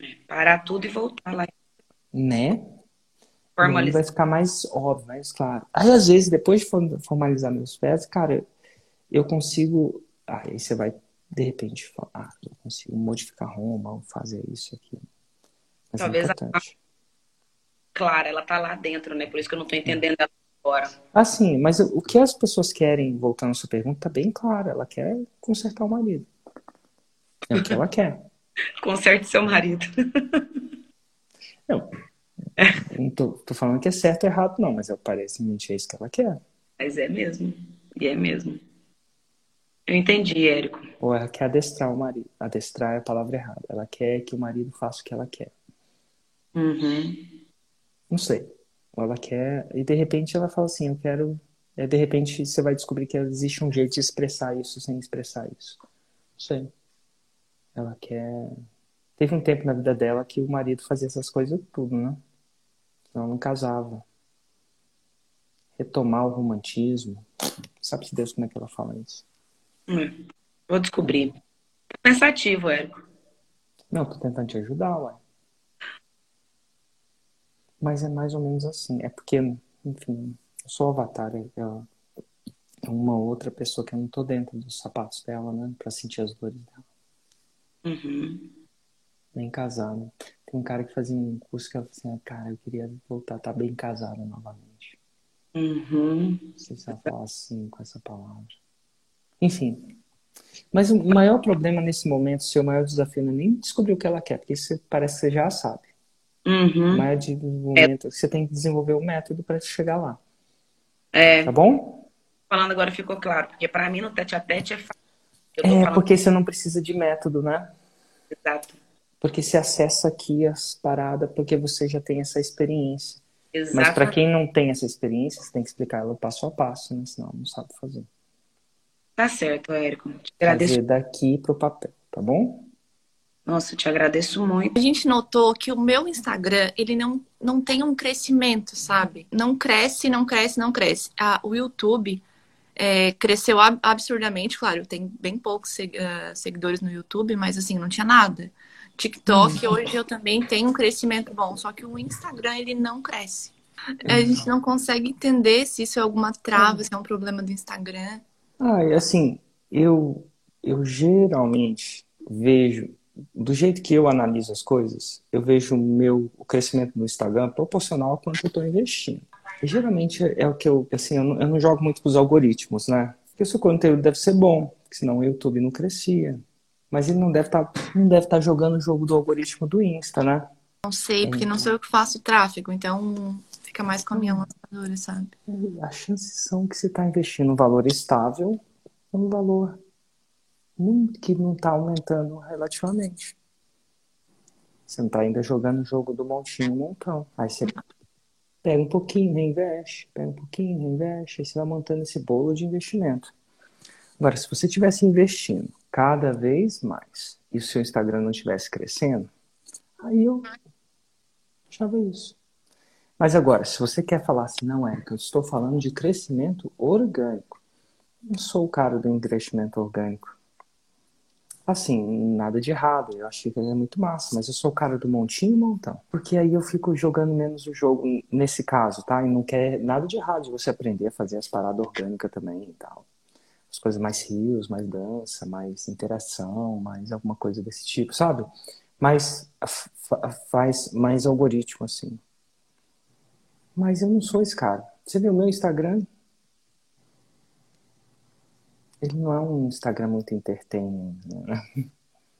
É, parar tudo e voltar lá. Né? Formalizar. Vai ficar mais óbvio, mais claro. Aí, às vezes, depois de formalizar meus pés, cara, eu consigo. Aí você vai, de repente, falar, ah, eu consigo modificar Roma, ou fazer isso aqui. Mas é Talvez é importante. A... Clara, ela tá lá dentro, né? Por isso que eu não tô entendendo ela agora. Ah, sim, mas o que as pessoas querem, voltando à sua pergunta, tá bem claro. Ela quer consertar o marido. É o que ela quer. Conserte seu marido. Não, não tô, tô, falando que é certo ou errado, não, mas aparentemente é isso que ela quer. Mas é mesmo. E é mesmo. Eu entendi, Érico. Ou ela quer adestrar o marido. Adestrar é a palavra errada. Ela quer que o marido faça o que ela quer. Uhum. Não sei. Ou ela quer. E de repente ela fala assim: Eu quero. É, de repente você vai descobrir que existe um jeito de expressar isso sem expressar isso. Não sei. Ela quer. Teve um tempo na vida dela que o marido fazia essas coisas tudo, né? Ela não casava. Retomar o romantismo. Sabe-se Deus como é que ela fala isso? Hum, vou descobrir. Pensativo, Érico. Não, tô tentando te ajudar, ué. Mas é mais ou menos assim. É porque, enfim, eu sou avatar. Ela é uma outra pessoa que eu não tô dentro dos sapatos dela, né? Pra sentir as dores dela. Uhum. Bem casado. Tem um cara que fazia um curso que ela falou assim, cara, eu queria voltar a estar tá bem casado novamente. Uhum. Não sei se ela fala assim com essa palavra. Enfim. Mas o maior problema nesse momento, o seu maior desafio não é nem descobrir o que ela quer, porque você parece que você já sabe. Uhum. Mas de momento, é. você tem que desenvolver o método para chegar lá. É. Tá bom? Falando agora ficou claro, porque para mim no tete a tete é fácil. É, porque você não precisa de método, né? Exato. Porque você acessa aqui as paradas porque você já tem essa experiência. Exato. Mas para quem não tem essa experiência, você tem que explicar ela passo a passo, né? Senão não sabe fazer. Tá certo, Érico. Te agradeço. Fazer daqui pro papel, tá bom? Nossa, eu te agradeço muito. A gente notou que o meu Instagram, ele não, não tem um crescimento, sabe? Não cresce, não cresce, não cresce. Ah, o YouTube é, cresceu absurdamente, claro, tem bem poucos uh, seguidores no YouTube, mas assim, não tinha nada. TikTok, uhum. hoje eu também tenho um crescimento bom, só que o Instagram, ele não cresce. A gente não consegue entender se isso é alguma trava, se é um problema do Instagram. Ah, e assim, eu, eu geralmente vejo do jeito que eu analiso as coisas, eu vejo o meu o crescimento do Instagram proporcional ao quanto eu estou investindo. Geralmente é o que eu, assim, eu não, eu não jogo muito com os algoritmos, né? Porque o seu conteúdo deve ser bom, senão o YouTube não crescia. Mas ele não deve estar tá, estar tá jogando o jogo do algoritmo do Insta, né? Não sei, porque não sou eu que faço tráfego, então fica mais com a minha lançadora, sabe? As chances são que você está investindo um valor estável, um valor que não está aumentando relativamente. Você não está ainda jogando o jogo do montinho montão. Aí você pega um pouquinho, reinveste, pega um pouquinho, reinveste, aí você vai montando esse bolo de investimento. Agora, se você estivesse investindo cada vez mais e o seu Instagram não estivesse crescendo, aí eu achava isso. Mas agora, se você quer falar assim, não é, que eu estou falando de crescimento orgânico. Não sou o cara do investimento orgânico. Assim, nada de errado, eu acho que ele é muito massa, mas eu sou o cara do montinho e montão. Porque aí eu fico jogando menos o jogo nesse caso, tá? E não quer nada de errado de você aprender a fazer as paradas orgânicas também e tal. As coisas mais rios, mais dança, mais interação, mais alguma coisa desse tipo, sabe? Mas faz mais algoritmo, assim. Mas eu não sou esse cara. Você vê o meu Instagram, ele não é um Instagram muito entertaining. Né?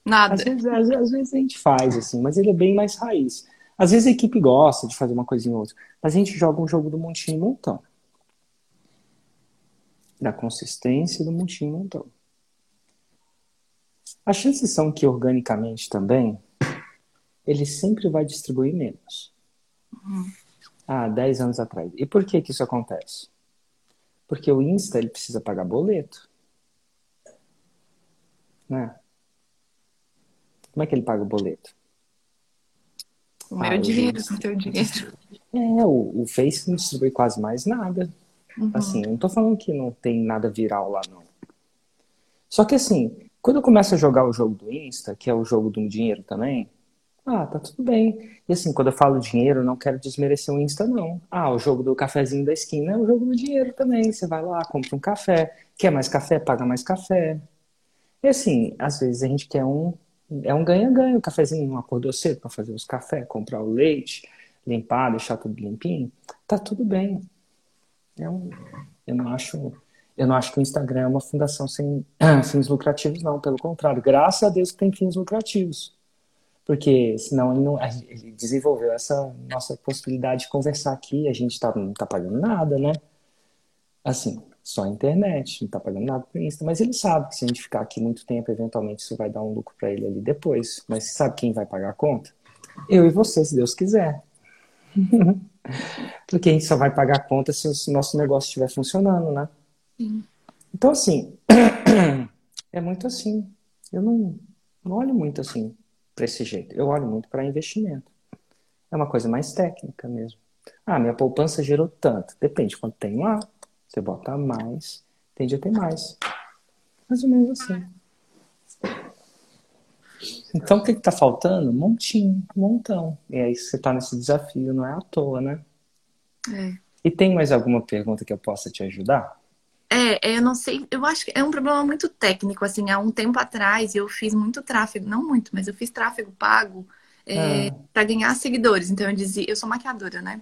Nada. Às vezes, às, às, vezes a gente faz, assim, mas ele é bem mais raiz. Às vezes a equipe gosta de fazer uma coisinha ou outra, mas a gente joga um jogo do montinho e montão. Da consistência do montinho e montão. As chances são que organicamente também ele sempre vai distribuir menos. Uhum. Ah, 10 anos atrás. E por que que isso acontece? Porque o Insta ele precisa pagar boleto. Né? Como é que ele paga o boleto? O meu ah, dinheiro, o teu dinheiro. É, o, o Face não distribui quase mais nada. Uhum. Assim, não tô falando que não tem nada viral lá, não. Só que assim, quando eu começo a jogar o jogo do Insta, que é o jogo do dinheiro também, ah, tá tudo bem. E assim, quando eu falo dinheiro, eu não quero desmerecer o Insta, não. Ah, o jogo do cafezinho da esquina é o jogo do dinheiro também. Você vai lá, compra um café. Quer mais café? Paga mais café. E assim, às vezes a gente quer um. É um ganha-ganha. O cafezinho acordou cedo para fazer os cafés, comprar o leite, limpar, deixar tudo limpinho. Tá tudo bem. É um, eu não acho. Eu não acho que o Instagram é uma fundação sem *clears throat* fins lucrativos, não. Pelo contrário, graças a Deus que tem fins lucrativos porque senão ele, não, ele desenvolveu essa nossa possibilidade de conversar aqui, a gente tá, não tá pagando nada, né? Assim, só a internet, não tá pagando nada por Insta, mas ele sabe que se a gente ficar aqui muito tempo, eventualmente isso vai dar um lucro para ele ali depois. Mas sabe quem vai pagar a conta? Eu e você, se Deus quiser. *laughs* Porque a gente só vai pagar a conta se o nosso negócio estiver funcionando, né? Sim. Então, assim, *clears throat* é muito assim. Eu não, não olho muito assim para esse jeito. Eu olho muito para investimento. É uma coisa mais técnica mesmo. Ah, minha poupança gerou tanto. Depende quanto tem lá. Você bota mais, tende a ter mais. Mais ou menos assim. Então, o que está faltando? Montinho, montão. E aí você está nesse desafio, não é à toa, né? É. E tem mais alguma pergunta que eu possa te ajudar? É, é, eu não sei, eu acho que é um problema muito técnico, assim, há um tempo atrás eu fiz muito tráfego, não muito, mas eu fiz tráfego pago é, ah. para ganhar seguidores, então eu dizia, eu sou maquiadora, né?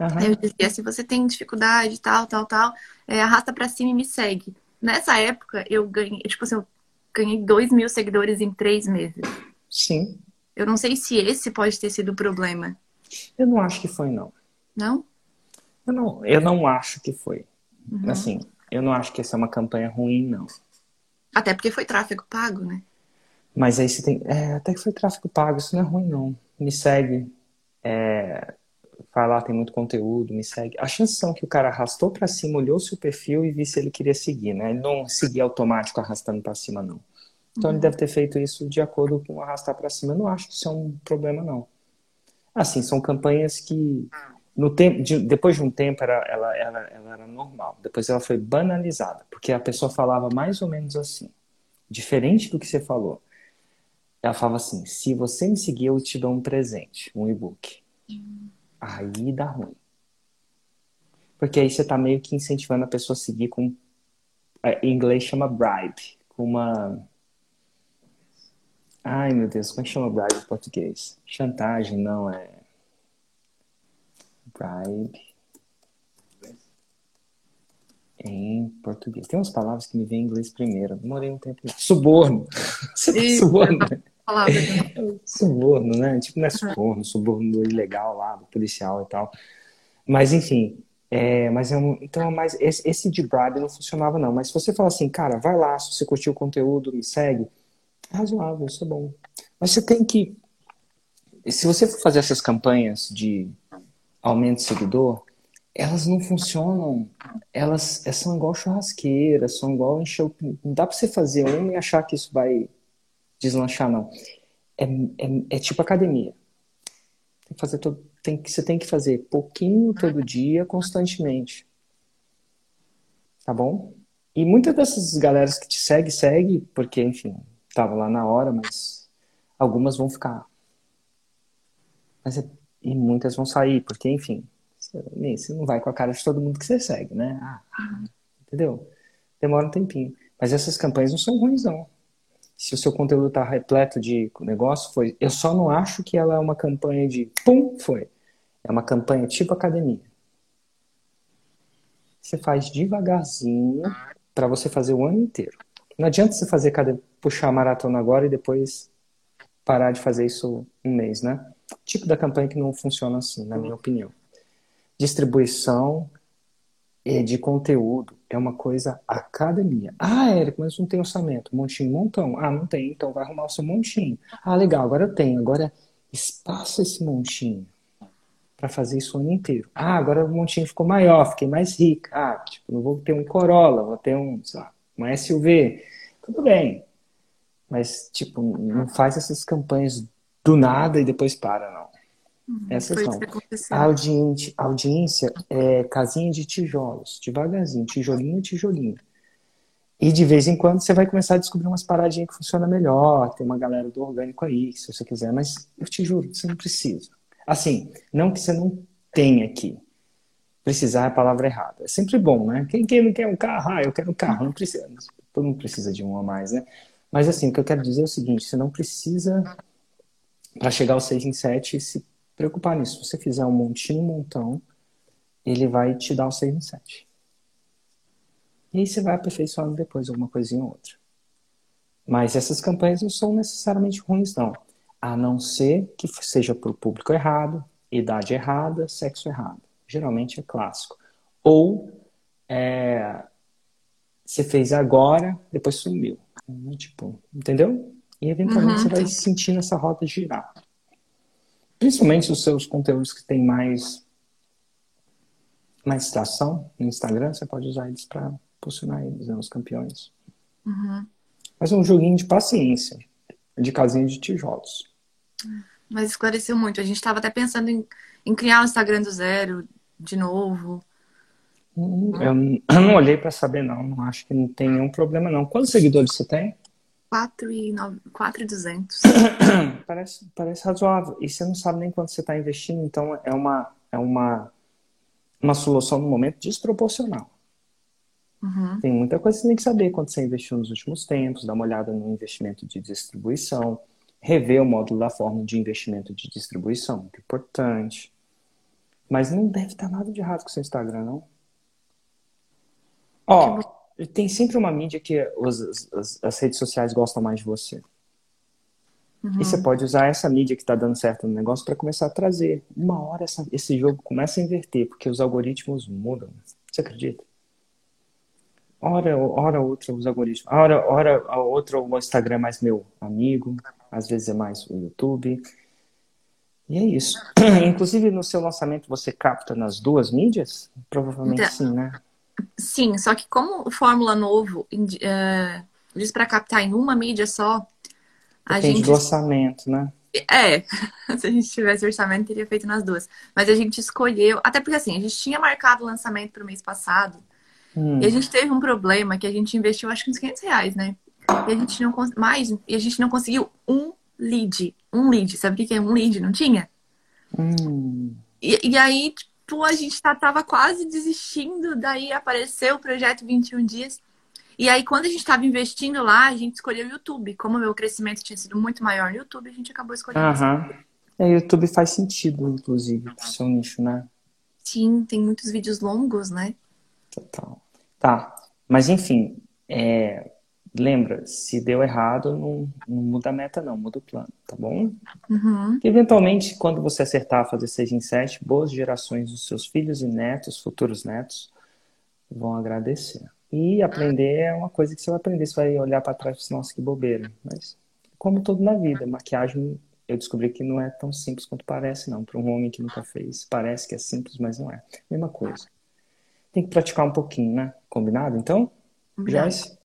Uhum. Eu dizia, se você tem dificuldade, tal, tal, tal, é, arrasta para cima e me segue. Nessa época, eu ganhei, tipo assim, eu ganhei dois mil seguidores em três meses. Sim. Eu não sei se esse pode ter sido o problema. Eu não acho que foi, não. Não? Eu não, eu não acho que foi. Uhum. Assim, eu não acho que essa é uma campanha ruim, não. Até porque foi tráfego pago, né? Mas aí você tem. É, até que foi tráfego pago, isso não é ruim, não. Me segue. É, vai lá, tem muito conteúdo, me segue. A chance são que o cara arrastou para cima, olhou seu perfil e viu se ele queria seguir, né? Ele não seguia automático arrastando para cima, não. Então uhum. ele deve ter feito isso de acordo com arrastar para cima. Eu não acho que isso é um problema, não. Assim, são campanhas que no tempo, de, depois de um tempo ela, ela, ela, ela era normal. Depois ela foi banalizada, porque a pessoa falava mais ou menos assim, diferente do que você falou. Ela falava assim: se você me seguir, eu te dou um presente, um e-book. Hum. Aí dá ruim. Porque aí você está meio que incentivando a pessoa a seguir com. Em inglês chama bribe, com uma. Ai meu Deus, como é que chama bribe em português? Chantagem, não, é. Bribe em português. Tem umas palavras que me vêm em inglês primeiro. Demorei um tempo. Suborno. *laughs* Você tá suborno? *laughs* suborno, né? Tipo, não é suborno, suborno ilegal lá, do policial e tal. Mas, enfim. É, mas é um, então, mas esse, esse de bribe não funcionava, não. Mas se você fala assim, cara, vai lá, se você curtiu o conteúdo, me segue, é razoável, isso é bom. Mas você tem que. Se você for fazer essas campanhas de aumento de seguidor, elas não funcionam. Elas, são igual churrasqueira, são igual encher. Não dá pra você fazer uma e achar que isso vai deslanchar, não. É, é, é tipo academia. Tem que fazer todo, tem que, você tem que fazer pouquinho todo dia, constantemente. Tá bom? E muitas dessas galeras que te segue, segue, porque, enfim, tava lá na hora, mas algumas vão ficar. Mas é e muitas vão sair, porque, enfim, você não vai com a cara de todo mundo que você segue, né? Ah, entendeu? Demora um tempinho. Mas essas campanhas não são ruins, não. Se o seu conteúdo está repleto de negócio, foi. Eu só não acho que ela é uma campanha de pum, foi. É uma campanha tipo academia. Você faz devagarzinho para você fazer o ano inteiro. Não adianta você fazer cada puxar a maratona agora e depois parar de fazer isso um mês, né? tipo da campanha que não funciona assim, na minha opinião. Distribuição de conteúdo é uma coisa academia. Ah, Érico, mas não tem orçamento. Montinho, montão. Ah, não tem, então vai arrumar o seu montinho. Ah, legal, agora eu tenho. Agora espaço esse montinho para fazer isso o ano inteiro. Ah, agora o montinho ficou maior, fiquei mais rica. Ah, tipo, não vou ter um Corolla, vou ter um, sei lá, uma SUV. Tudo bem. Mas, tipo, não faz essas campanhas do nada e depois para, não. Uhum, Essas não. A audiência, a audiência é casinha de tijolos, devagarzinho, tijolinho, tijolinho. E de vez em quando você vai começar a descobrir umas paradinhas que funcionam melhor, tem uma galera do orgânico aí, se você quiser, mas eu te juro, você não precisa. Assim, não que você não tenha aqui. Precisar é a palavra errada. É sempre bom, né? Quem, quem não quer um carro? Ah, eu quero um carro. Não precisa. Todo mundo precisa de um a mais, né? Mas assim, o que eu quero dizer é o seguinte: você não precisa, para chegar aos 6 em 7, se preocupar nisso. Se você fizer um montinho, um montão, ele vai te dar o 6 em 7. E aí você vai aperfeiçoando depois alguma coisinha ou outra. Mas essas campanhas não são necessariamente ruins, não. A não ser que seja para o público errado, idade errada, sexo errado. Geralmente é clássico. Ou é, você fez agora, depois sumiu. Tipo, entendeu? E eventualmente uhum. você vai sentindo essa roda girar. Principalmente os seus conteúdos que têm mais mais tração no Instagram, você pode usar eles para posicionar eles, né, os campeões. Uhum. Mas é um joguinho de paciência, de casinha de tijolos. Mas esclareceu muito. A gente estava até pensando em, em criar um Instagram do zero, de novo. Hum, eu, não olhei para saber, não. Não acho que não tem nenhum problema, não. Quantos seguidores você tem? 4,200. *coughs* parece, parece razoável. E você não sabe nem quanto você está investindo, então é uma, é uma, uma solução no momento desproporcional. Uhum. Tem muita coisa que você tem que saber quanto você investiu nos últimos tempos, dar uma olhada no investimento de distribuição, rever o módulo da forma de investimento de distribuição, muito importante. Mas não deve estar nada de errado com o seu Instagram, não. Ó, tem sempre uma mídia que os, as, as, redes sociais gostam mais de você. Uhum. E você pode usar essa mídia que está dando certo no negócio para começar a trazer. Uma hora essa, esse jogo começa a inverter, porque os algoritmos mudam. Você acredita? Hora, hora outra os algoritmos. Hora, hora a outra o Instagram é mais meu amigo. Às vezes é mais o YouTube. E é isso. *clears throat* Inclusive, no seu lançamento, você capta nas duas mídias? Provavelmente então, sim, né? Sim, só que como o Fórmula Novo uh, diz para captar em uma mídia só, a Depende gente... do orçamento, né? É, *laughs* se a gente tivesse orçamento, teria feito nas duas. Mas a gente escolheu, até porque assim, a gente tinha marcado o lançamento para o mês passado, hum. e a gente teve um problema que a gente investiu acho que uns 500 reais, né? E a gente não mais, e a gente não conseguiu um lead. Um lead, sabe o que é um lead? Não tinha? Hum. E, e aí, tipo, tipo, a gente tá, tava quase desistindo, daí apareceu o projeto 21 dias. E aí, quando a gente estava investindo lá, a gente escolheu o YouTube. Como o meu crescimento tinha sido muito maior no YouTube, a gente acabou escolhendo. Aham. É, YouTube faz sentido, inclusive, pro seu nicho, né? Sim, tem muitos vídeos longos, né? Total. Tá. Mas enfim, é, lembra, se deu errado, não, não, muda a meta, não, muda o plano, tá bom? Uhum. Eventualmente, quando você acertar a fazer 6 em 7, boas gerações dos seus filhos e netos, futuros netos, vão agradecer. E aprender é uma coisa que você vai aprender, você vai olhar para trás e falar, nossa, que bobeira. Mas, como tudo na vida, maquiagem eu descobri que não é tão simples quanto parece, não. Para um homem que nunca fez, parece que é simples, mas não é. Mesma coisa. Tem que praticar um pouquinho, né? Combinado, então? Combinado. Joyce?